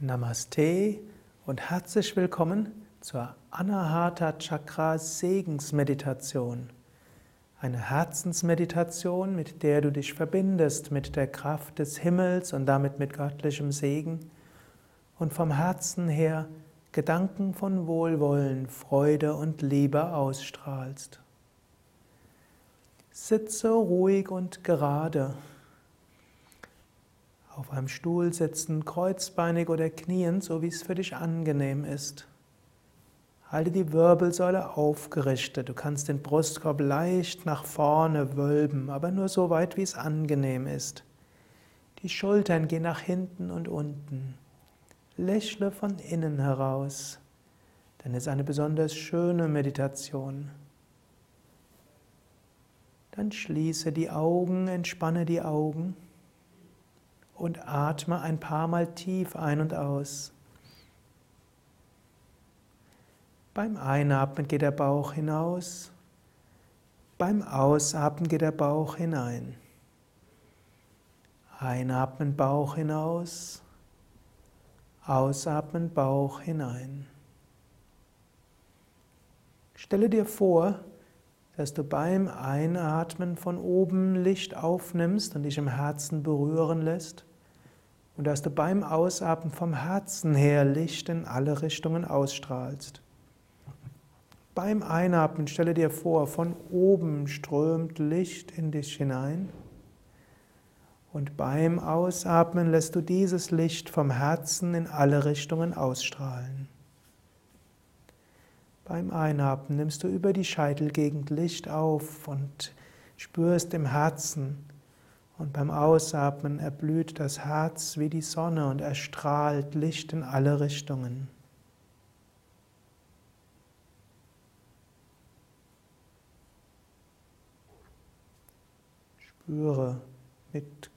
Namaste und herzlich willkommen zur Anahata Chakra Segensmeditation. Eine Herzensmeditation, mit der du dich verbindest mit der Kraft des Himmels und damit mit göttlichem Segen und vom Herzen her Gedanken von Wohlwollen, Freude und Liebe ausstrahlst. Sitze ruhig und gerade. Auf einem Stuhl sitzen, kreuzbeinig oder kniend, so wie es für dich angenehm ist. Halte die Wirbelsäule aufgerichtet. Du kannst den Brustkorb leicht nach vorne wölben, aber nur so weit, wie es angenehm ist. Die Schultern gehen nach hinten und unten. Lächle von innen heraus, denn es ist eine besonders schöne Meditation. Dann schließe die Augen, entspanne die Augen und atme ein paar Mal tief ein und aus. Beim Einatmen geht der Bauch hinaus, beim Ausatmen geht der Bauch hinein. Einatmen Bauch hinaus, Ausatmen Bauch hinein. Stelle dir vor, dass du beim Einatmen von oben Licht aufnimmst und dich im Herzen berühren lässt und dass du beim Ausatmen vom Herzen her Licht in alle Richtungen ausstrahlst. Beim Einatmen stelle dir vor, von oben strömt Licht in dich hinein und beim Ausatmen lässt du dieses Licht vom Herzen in alle Richtungen ausstrahlen. Beim Einatmen nimmst du über die Scheitelgegend Licht auf und spürst im Herzen. Und beim Ausatmen erblüht das Herz wie die Sonne und erstrahlt Licht in alle Richtungen. Spüre mit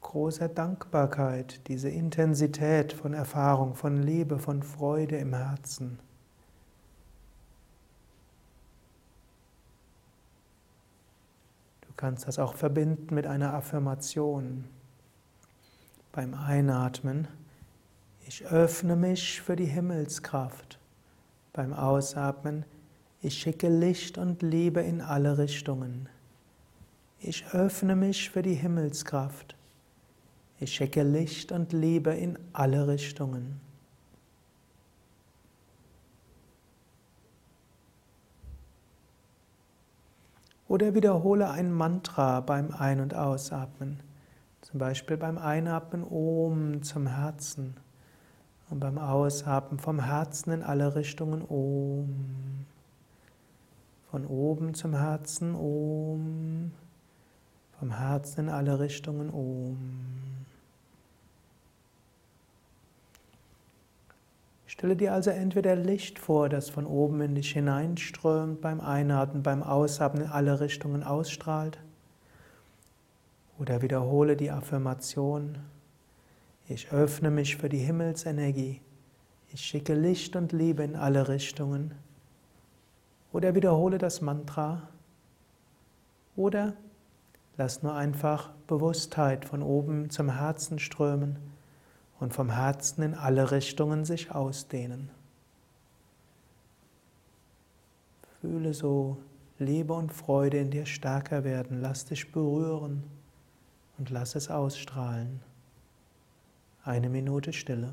großer Dankbarkeit diese Intensität von Erfahrung, von Liebe, von Freude im Herzen. Kannst das auch verbinden mit einer Affirmation. Beim Einatmen, ich öffne mich für die Himmelskraft. Beim Ausatmen, ich schicke Licht und Liebe in alle Richtungen. Ich öffne mich für die Himmelskraft. Ich schicke Licht und Liebe in alle Richtungen. Oder wiederhole ein Mantra beim Ein- und Ausatmen. Zum Beispiel beim Einatmen Om zum Herzen und beim Ausatmen vom Herzen in alle Richtungen Om. Von oben zum Herzen Om. Vom Herzen in alle Richtungen Om. Stelle dir also entweder Licht vor, das von oben in dich hineinströmt, beim Einatmen, beim Ausatmen in alle Richtungen ausstrahlt. Oder wiederhole die Affirmation, ich öffne mich für die Himmelsenergie, ich schicke Licht und Liebe in alle Richtungen. Oder wiederhole das Mantra. Oder lass nur einfach Bewusstheit von oben zum Herzen strömen und vom Herzen in alle Richtungen sich ausdehnen. Fühle so Liebe und Freude in dir stärker werden. Lass dich berühren und lass es ausstrahlen. Eine Minute Stille.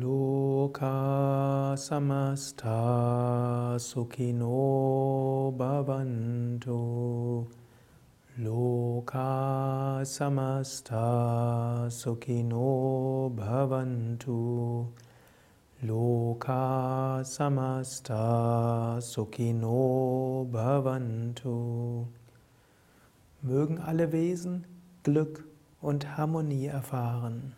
Loka samasta sukhino bhavantu. Loka samasta sukhino bhavantu. Loka samasta sukhino bhavantu. Mögen alle Wesen Glück und Harmonie erfahren.